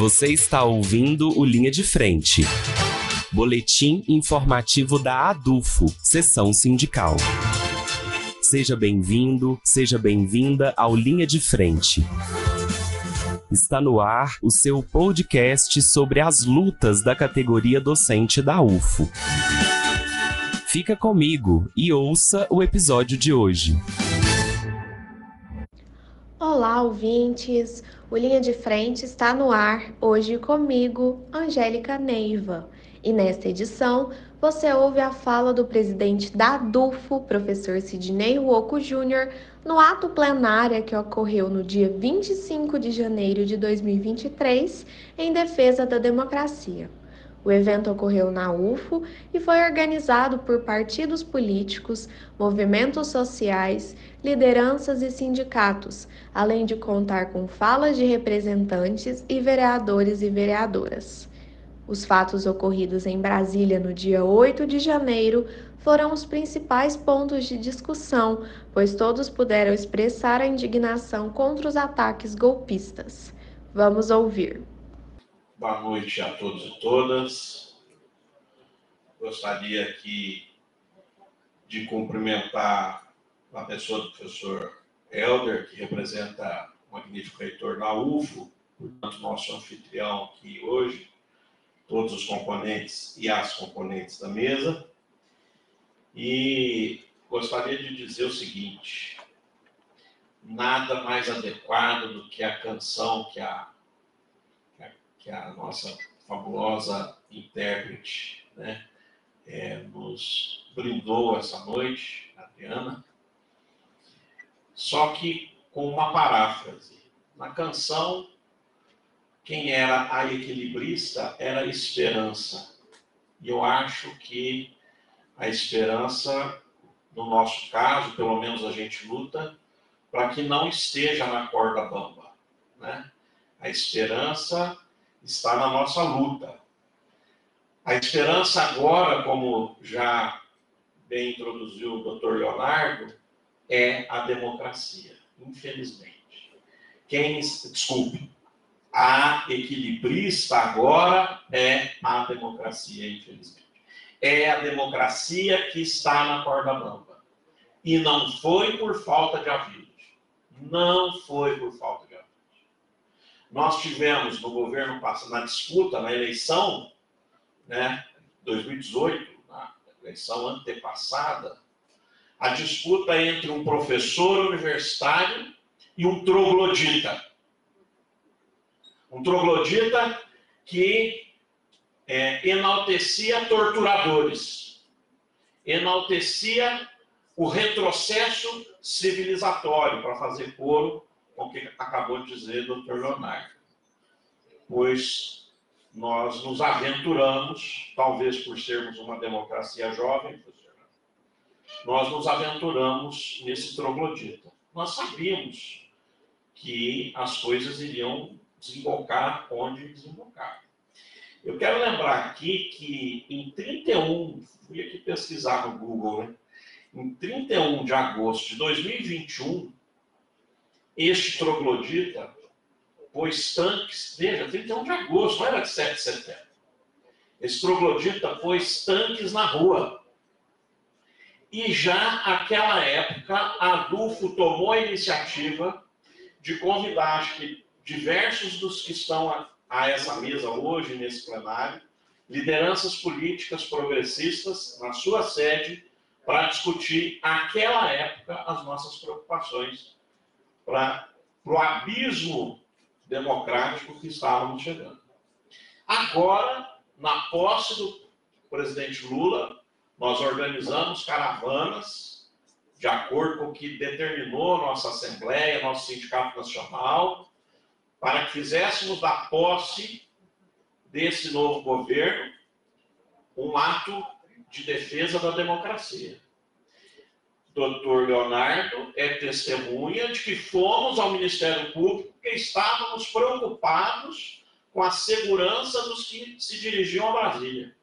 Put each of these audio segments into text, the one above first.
Você está ouvindo o Linha de Frente. Boletim informativo da ADUFO, Sessão Sindical. Seja bem-vindo, seja bem-vinda ao Linha de Frente. Está no ar o seu podcast sobre as lutas da categoria docente da UFO. Fica comigo e ouça o episódio de hoje. Olá, ouvintes! O Linha de Frente está no ar hoje comigo, Angélica Neiva. E nesta edição, você ouve a fala do presidente da ADUFO, professor Sidney Ruoco Júnior, no ato plenário que ocorreu no dia 25 de janeiro de 2023, em defesa da democracia. O evento ocorreu na UFO e foi organizado por partidos políticos, movimentos sociais, lideranças e sindicatos, além de contar com falas de representantes e vereadores e vereadoras. Os fatos ocorridos em Brasília no dia 8 de janeiro foram os principais pontos de discussão, pois todos puderam expressar a indignação contra os ataques golpistas. Vamos ouvir. Boa noite a todos e todas. Gostaria aqui de cumprimentar a pessoa do professor Helder, que representa o magnífico reitor da UFO, portanto, nosso anfitrião aqui hoje, todos os componentes e as componentes da mesa. E gostaria de dizer o seguinte: nada mais adequado do que a canção que a que a nossa fabulosa intérprete né, é, nos brindou essa noite, Adriana, só que com uma paráfrase. Na canção, quem era a equilibrista era a esperança. E eu acho que a esperança, no nosso caso, pelo menos a gente luta, para que não esteja na corda bamba. Né? A esperança está na nossa luta. A esperança agora, como já bem introduziu o doutor Leonardo, é a democracia, infelizmente. Quem, desculpe, a equilibrista agora é a democracia, infelizmente. É a democracia que está na corda bamba. E não foi por falta de aviso. Não foi por falta de nós tivemos no governo passado, na disputa, na eleição, né, 2018, na eleição antepassada, a disputa entre um professor universitário e um troglodita. Um troglodita que é, enaltecia torturadores, enaltecia o retrocesso civilizatório para fazer coro o que acabou de dizer o Dr. Leonardo. Pois nós nos aventuramos, talvez por sermos uma democracia jovem, nós nos aventuramos nesse troglodita. Nós sabíamos que as coisas iriam desembocar onde desembocar. Eu quero lembrar aqui que em 31, fui aqui pesquisar no Google, né? em 31 de agosto de 2021, este troglodita pôs tanques, veja, 31 de agosto, não era de 7 de setembro. Esse troglodita pôs tanques na rua. E já naquela época, a Adulfo tomou a iniciativa de convidar, acho que diversos dos que estão a, a essa mesa hoje, nesse plenário, lideranças políticas progressistas na sua sede, para discutir, naquela época, as nossas preocupações para o abismo democrático que estávamos chegando. Agora, na posse do presidente Lula, nós organizamos caravanas de acordo com o que determinou nossa Assembleia, nosso Sindicato Nacional, para que fizéssemos da posse desse novo governo um ato de defesa da democracia doutor Leonardo é testemunha de que fomos ao Ministério Público porque estávamos preocupados com a segurança dos que se dirigiam a Brasília.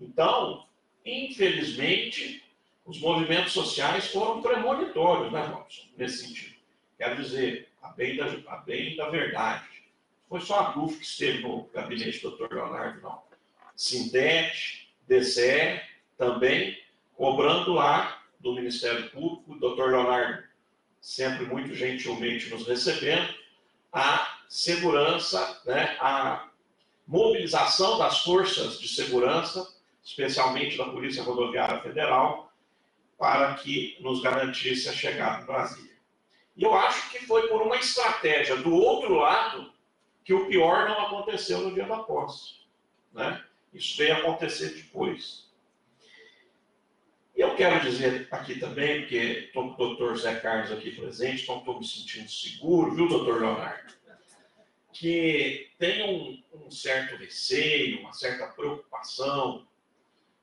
Então, infelizmente, os movimentos sociais foram premonitórios, né, Robson, nesse sentido. Quero dizer, a bem da, a bem da verdade. foi só a DUF que esteve no gabinete do Dr. Leonardo, não. Sintete, DCE também, cobrando lá do Ministério Público, o Dr. Leonardo sempre muito gentilmente nos recebendo, a segurança, né, a mobilização das forças de segurança, especialmente da Polícia Rodoviária Federal, para que nos garantisse a chegada em Brasília. E eu acho que foi por uma estratégia do outro lado que o pior não aconteceu no dia da posse. Né? Isso veio acontecer depois. E eu quero dizer aqui também, porque estou com o doutor Zé Carlos aqui presente, então estou me sentindo seguro, viu, doutor Leonardo? Que tem um, um certo receio, uma certa preocupação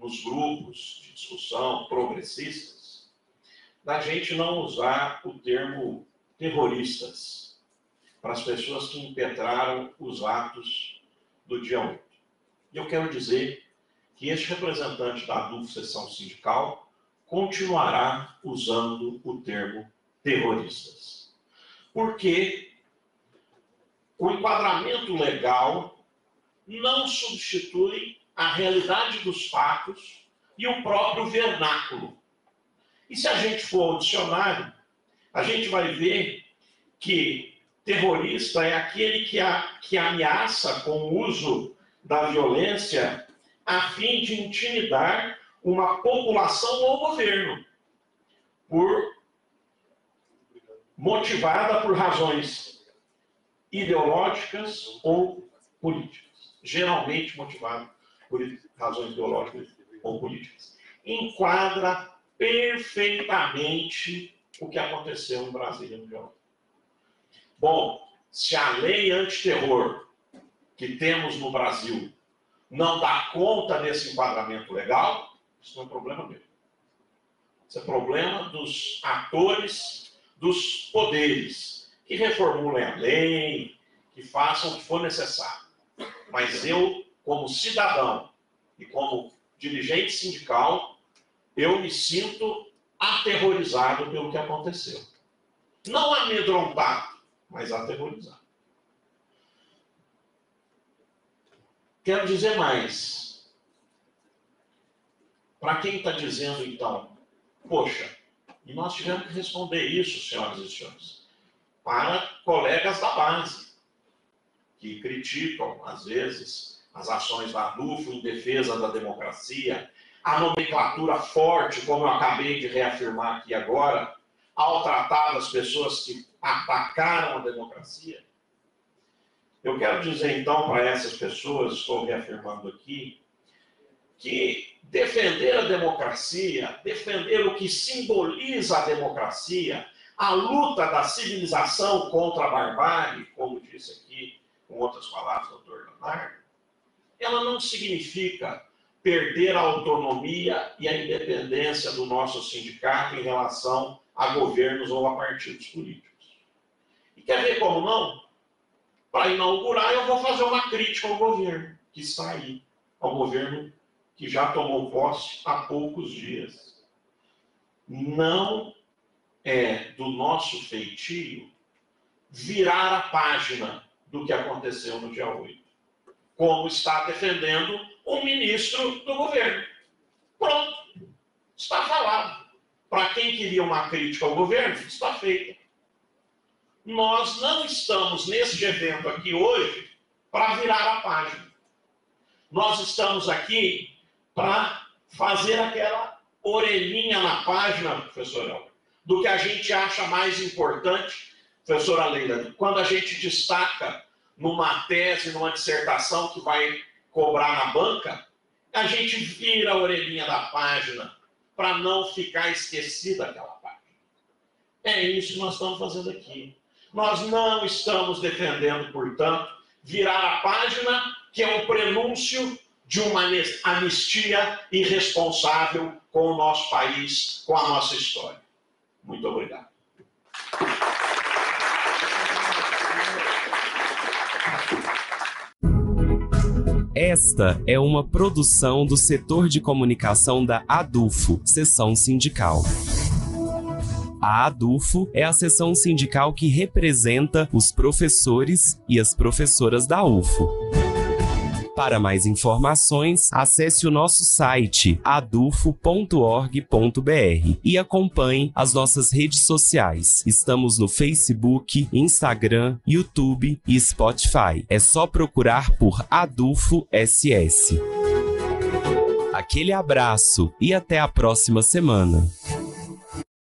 nos grupos de discussão progressistas, da gente não usar o termo terroristas para as pessoas que impetraram os atos do dia 8. E eu quero dizer que este representante da ADUF Seção Sindical continuará usando o termo terroristas. Porque o enquadramento legal não substitui a realidade dos fatos e o próprio vernáculo. E se a gente for ao dicionário, a gente vai ver que terrorista é aquele que, a, que ameaça com o uso da violência a fim de intimidar uma população ou governo por motivada por razões ideológicas ou políticas, geralmente motivada por razões ideológicas ou políticas. Enquadra perfeitamente o que aconteceu em Brasília no dia Bom, se a lei antiterror que temos no Brasil não dá conta desse enquadramento legal, isso não é problema meu. Isso é problema dos atores, dos poderes, que reformulem a lei, que façam o que for necessário. Mas eu, como cidadão e como dirigente sindical, eu me sinto aterrorizado pelo que aconteceu. Não amedrontado, mas aterrorizado. Quero dizer mais. Para quem está dizendo, então, poxa, e nós tivemos que responder isso, senhoras e senhores, para colegas da base, que criticam, às vezes, as ações da ADUFO em defesa da democracia, a nomenclatura forte, como eu acabei de reafirmar aqui agora, ao tratar as pessoas que atacaram a democracia. Eu quero dizer então para essas pessoas, estou reafirmando aqui, que defender a democracia, defender o que simboliza a democracia, a luta da civilização contra a barbárie, como disse aqui com outras palavras o doutor Leonardo, ela não significa perder a autonomia e a independência do nosso sindicato em relação a governos ou a partidos políticos. E quer ver como não? Para inaugurar, eu vou fazer uma crítica ao governo que está aí, ao governo que já tomou posse há poucos dias. Não é do nosso feitio virar a página do que aconteceu no dia 8, como está defendendo o ministro do governo. Pronto. Está falado. Para quem queria uma crítica ao governo, está feita. Nós não estamos nesse evento aqui hoje para virar a página. Nós estamos aqui para fazer aquela orelhinha na página, professor do que a gente acha mais importante, professora Leila, quando a gente destaca numa tese, numa dissertação que vai cobrar na banca, a gente vira a orelhinha da página para não ficar esquecida aquela página. É isso que nós estamos fazendo aqui. Nós não estamos defendendo, portanto, virar a página, que é um prenúncio de uma anistia irresponsável com o nosso país, com a nossa história. Muito obrigado. Esta é uma produção do setor de comunicação da ADUFO, Seção Sindical. A ADUFO é a seção sindical que representa os professores e as professoras da UFO. Para mais informações, acesse o nosso site adufo.org.br e acompanhe as nossas redes sociais. Estamos no Facebook, Instagram, YouTube e Spotify. É só procurar por Adufo SS. Aquele abraço e até a próxima semana.